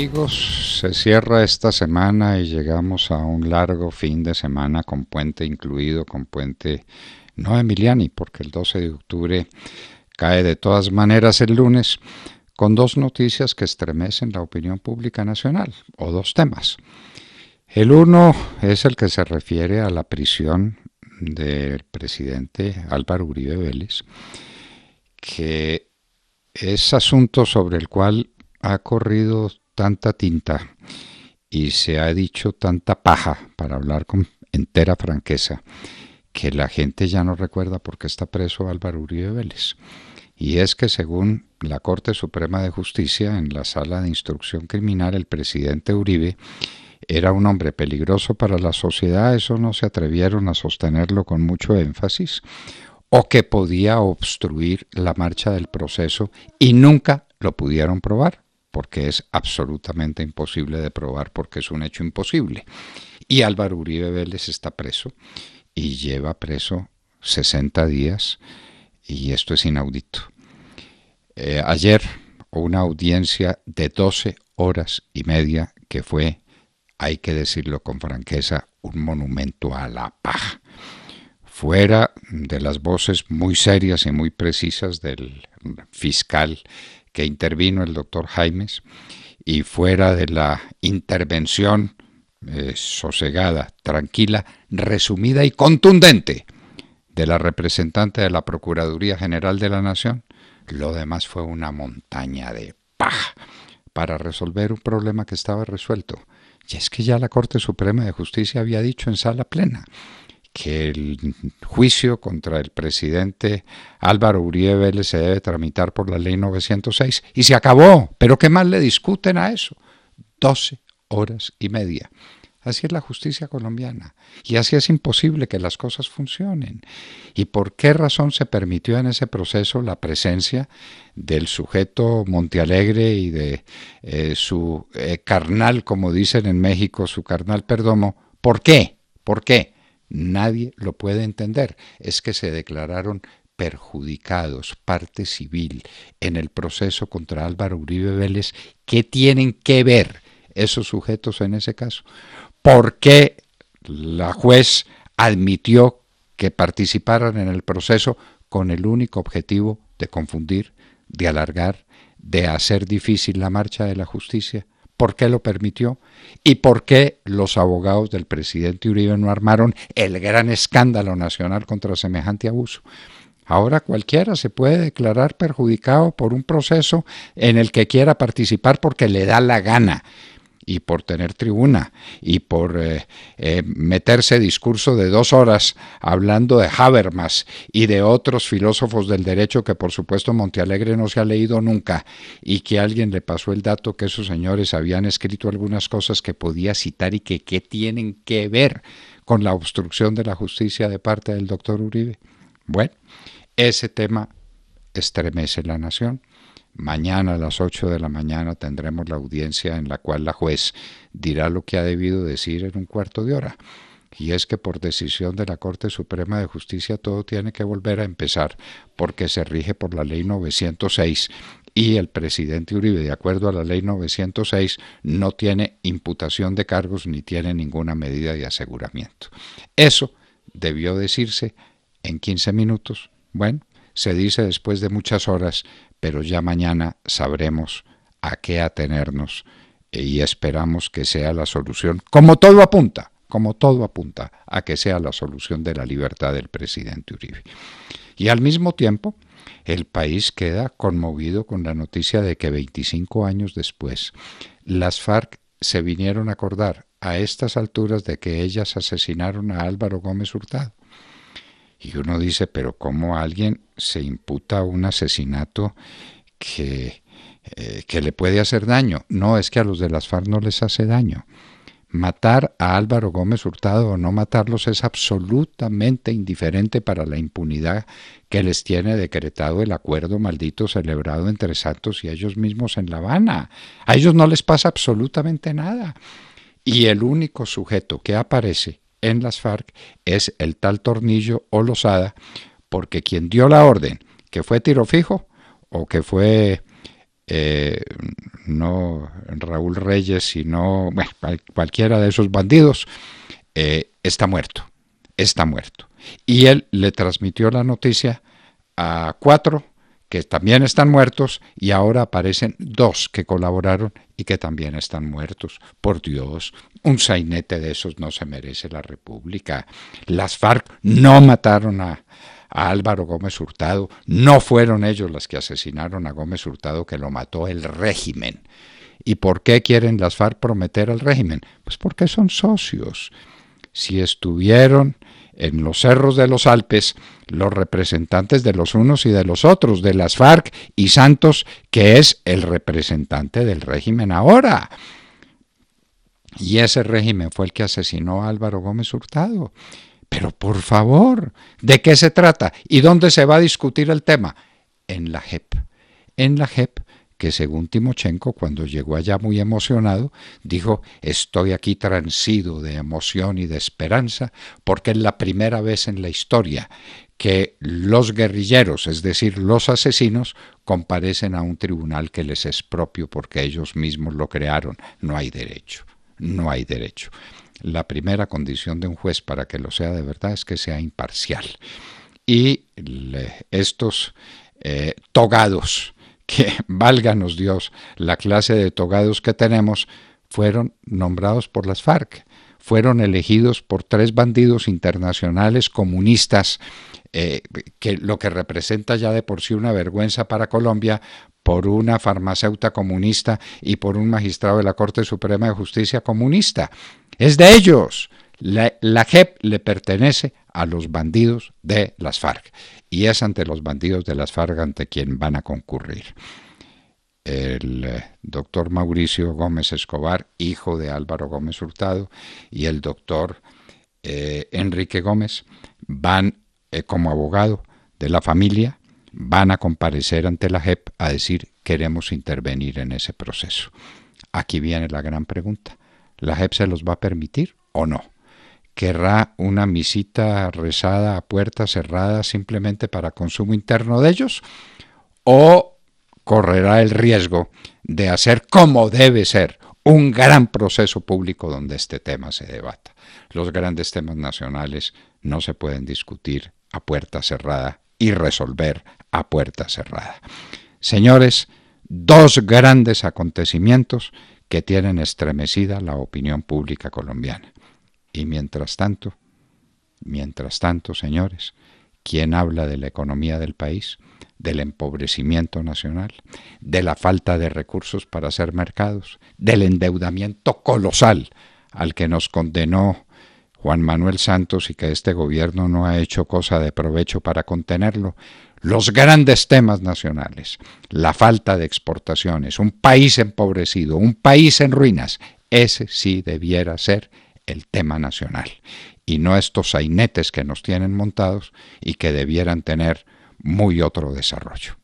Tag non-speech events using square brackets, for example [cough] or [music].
amigos, se cierra esta semana y llegamos a un largo fin de semana con puente incluido, con puente no Emiliani, porque el 12 de octubre cae de todas maneras el lunes, con dos noticias que estremecen la opinión pública nacional, o dos temas. El uno es el que se refiere a la prisión del presidente Álvaro Uribe Vélez, que es asunto sobre el cual ha corrido tanta tinta y se ha dicho tanta paja, para hablar con entera franqueza, que la gente ya no recuerda por qué está preso Álvaro Uribe Vélez. Y es que según la Corte Suprema de Justicia, en la sala de instrucción criminal, el presidente Uribe era un hombre peligroso para la sociedad, eso no se atrevieron a sostenerlo con mucho énfasis, o que podía obstruir la marcha del proceso y nunca lo pudieron probar porque es absolutamente imposible de probar porque es un hecho imposible. Y Álvaro Uribe Vélez está preso y lleva preso 60 días y esto es inaudito. Eh, ayer una audiencia de 12 horas y media que fue, hay que decirlo con franqueza, un monumento a la paja. Fuera de las voces muy serias y muy precisas del fiscal que intervino el doctor Jaimes y fuera de la intervención eh, sosegada, tranquila, resumida y contundente de la representante de la Procuraduría General de la Nación, lo demás fue una montaña de paja para resolver un problema que estaba resuelto. Y es que ya la Corte Suprema de Justicia había dicho en sala plena que el juicio contra el presidente Álvaro Uribe Vélez se debe tramitar por la ley 906 y se acabó. Pero ¿qué más le discuten a eso? 12 horas y media. Así es la justicia colombiana. Y así es imposible que las cosas funcionen. ¿Y por qué razón se permitió en ese proceso la presencia del sujeto Montealegre y de eh, su eh, carnal, como dicen en México, su carnal Perdomo? ¿Por qué? ¿Por qué? Nadie lo puede entender, es que se declararon perjudicados, parte civil, en el proceso contra Álvaro Uribe Vélez, ¿qué tienen que ver esos sujetos en ese caso? ¿Por qué la juez admitió que participaran en el proceso con el único objetivo de confundir, de alargar, de hacer difícil la marcha de la justicia? Por qué lo permitió y por qué los abogados del presidente Uribe no armaron el gran escándalo nacional contra semejante abuso. Ahora cualquiera se puede declarar perjudicado por un proceso en el que quiera participar porque le da la gana y por tener tribuna y por eh, eh, meterse discurso de dos horas hablando de Habermas y de otros filósofos del derecho que por supuesto Montealegre no se ha leído nunca y que alguien le pasó el dato que esos señores habían escrito algunas cosas que podía citar y que qué tienen que ver con la obstrucción de la justicia de parte del doctor Uribe. Bueno, ese tema estremece la nación Mañana a las 8 de la mañana tendremos la audiencia en la cual la juez dirá lo que ha debido decir en un cuarto de hora. Y es que por decisión de la Corte Suprema de Justicia todo tiene que volver a empezar porque se rige por la ley 906 y el presidente Uribe, de acuerdo a la ley 906, no tiene imputación de cargos ni tiene ninguna medida de aseguramiento. Eso debió decirse en 15 minutos. Bueno, se dice después de muchas horas pero ya mañana sabremos a qué atenernos y esperamos que sea la solución, como todo apunta, como todo apunta, a que sea la solución de la libertad del presidente Uribe. Y al mismo tiempo, el país queda conmovido con la noticia de que 25 años después, las FARC se vinieron a acordar a estas alturas de que ellas asesinaron a Álvaro Gómez Hurtado. Y uno dice, pero ¿cómo alguien se imputa un asesinato que, eh, que le puede hacer daño? No, es que a los de las FARC no les hace daño. Matar a Álvaro Gómez Hurtado o no matarlos es absolutamente indiferente para la impunidad que les tiene decretado el acuerdo maldito celebrado entre Santos y ellos mismos en La Habana. A ellos no les pasa absolutamente nada. Y el único sujeto que aparece en las FARC es el tal Tornillo o Lozada, porque quien dio la orden, que fue tiro fijo o que fue eh, no Raúl Reyes, sino cualquiera de esos bandidos, eh, está muerto, está muerto. Y él le transmitió la noticia a cuatro que también están muertos y ahora aparecen dos que colaboraron y que también están muertos. Por Dios, un sainete de esos no se merece la República. Las FARC no mataron a, Álvaro Gómez Hurtado, no fueron ellos los que asesinaron a Gómez Hurtado, que lo mató el régimen. ¿Y por qué quieren las FARC prometer al régimen? Pues porque son socios. Si estuvieron en los cerros de los Alpes los representantes de los unos y de los otros, de las FARC y Santos, que es el representante del régimen ahora. Y ese régimen fue el que asesinó a Álvaro Gómez Hurtado. Pero por favor, ¿de qué se trata? ¿Y dónde se va a discutir el tema? En la JEP. En la JEP que según Timochenko, cuando llegó allá muy emocionado, dijo, estoy aquí transido de emoción y de esperanza, porque es la primera vez en la historia que los guerrilleros, es decir, los asesinos, comparecen a un tribunal que les es propio porque ellos mismos lo crearon. No hay derecho, no hay derecho. La primera condición de un juez para que lo sea de verdad es que sea imparcial. Y estos eh, togados, que [laughs] válganos Dios, la clase de togados que tenemos, fueron nombrados por las FARC, fueron elegidos por tres bandidos internacionales comunistas, eh, que lo que representa ya de por sí una vergüenza para Colombia, por una farmacéutica comunista y por un magistrado de la Corte Suprema de Justicia comunista. Es de ellos. La, JEP le pertenece a los bandidos de las FARC y es ante los bandidos de las FARC ante quien van a concurrir. El eh, doctor Mauricio Gómez Escobar, hijo de Álvaro Gómez Hurtado, y el doctor eh, Enrique Gómez van eh, como abogado de la familia, van a comparecer ante la JEP a decir queremos intervenir en ese proceso. Aquí viene la gran pregunta. ¿La JEP se los va a permitir o no? ¿Querrá una misita rezada a puerta cerrada simplemente para consumo interno de ellos? ¿O correrá el riesgo de hacer como debe ser un gran proceso público donde este tema se debata? Los grandes temas nacionales no se pueden discutir a puerta cerrada y resolver a puerta cerrada. Señores, dos grandes acontecimientos que tienen estremecida la opinión pública colombiana. Y mientras tanto, mientras tanto, señores, ¿quién habla de la economía del país, del empobrecimiento nacional, de la falta de recursos para hacer mercados, del endeudamiento colosal al que nos condenó Juan Manuel Santos y que este gobierno no ha hecho cosa de provecho para contenerlo, los grandes temas nacionales, la falta de exportaciones, un país empobrecido, un país en ruinas, ese sí debiera ser el tema nacional y no estos sainetes que nos tienen montados y que debieran tener muy otro desarrollo.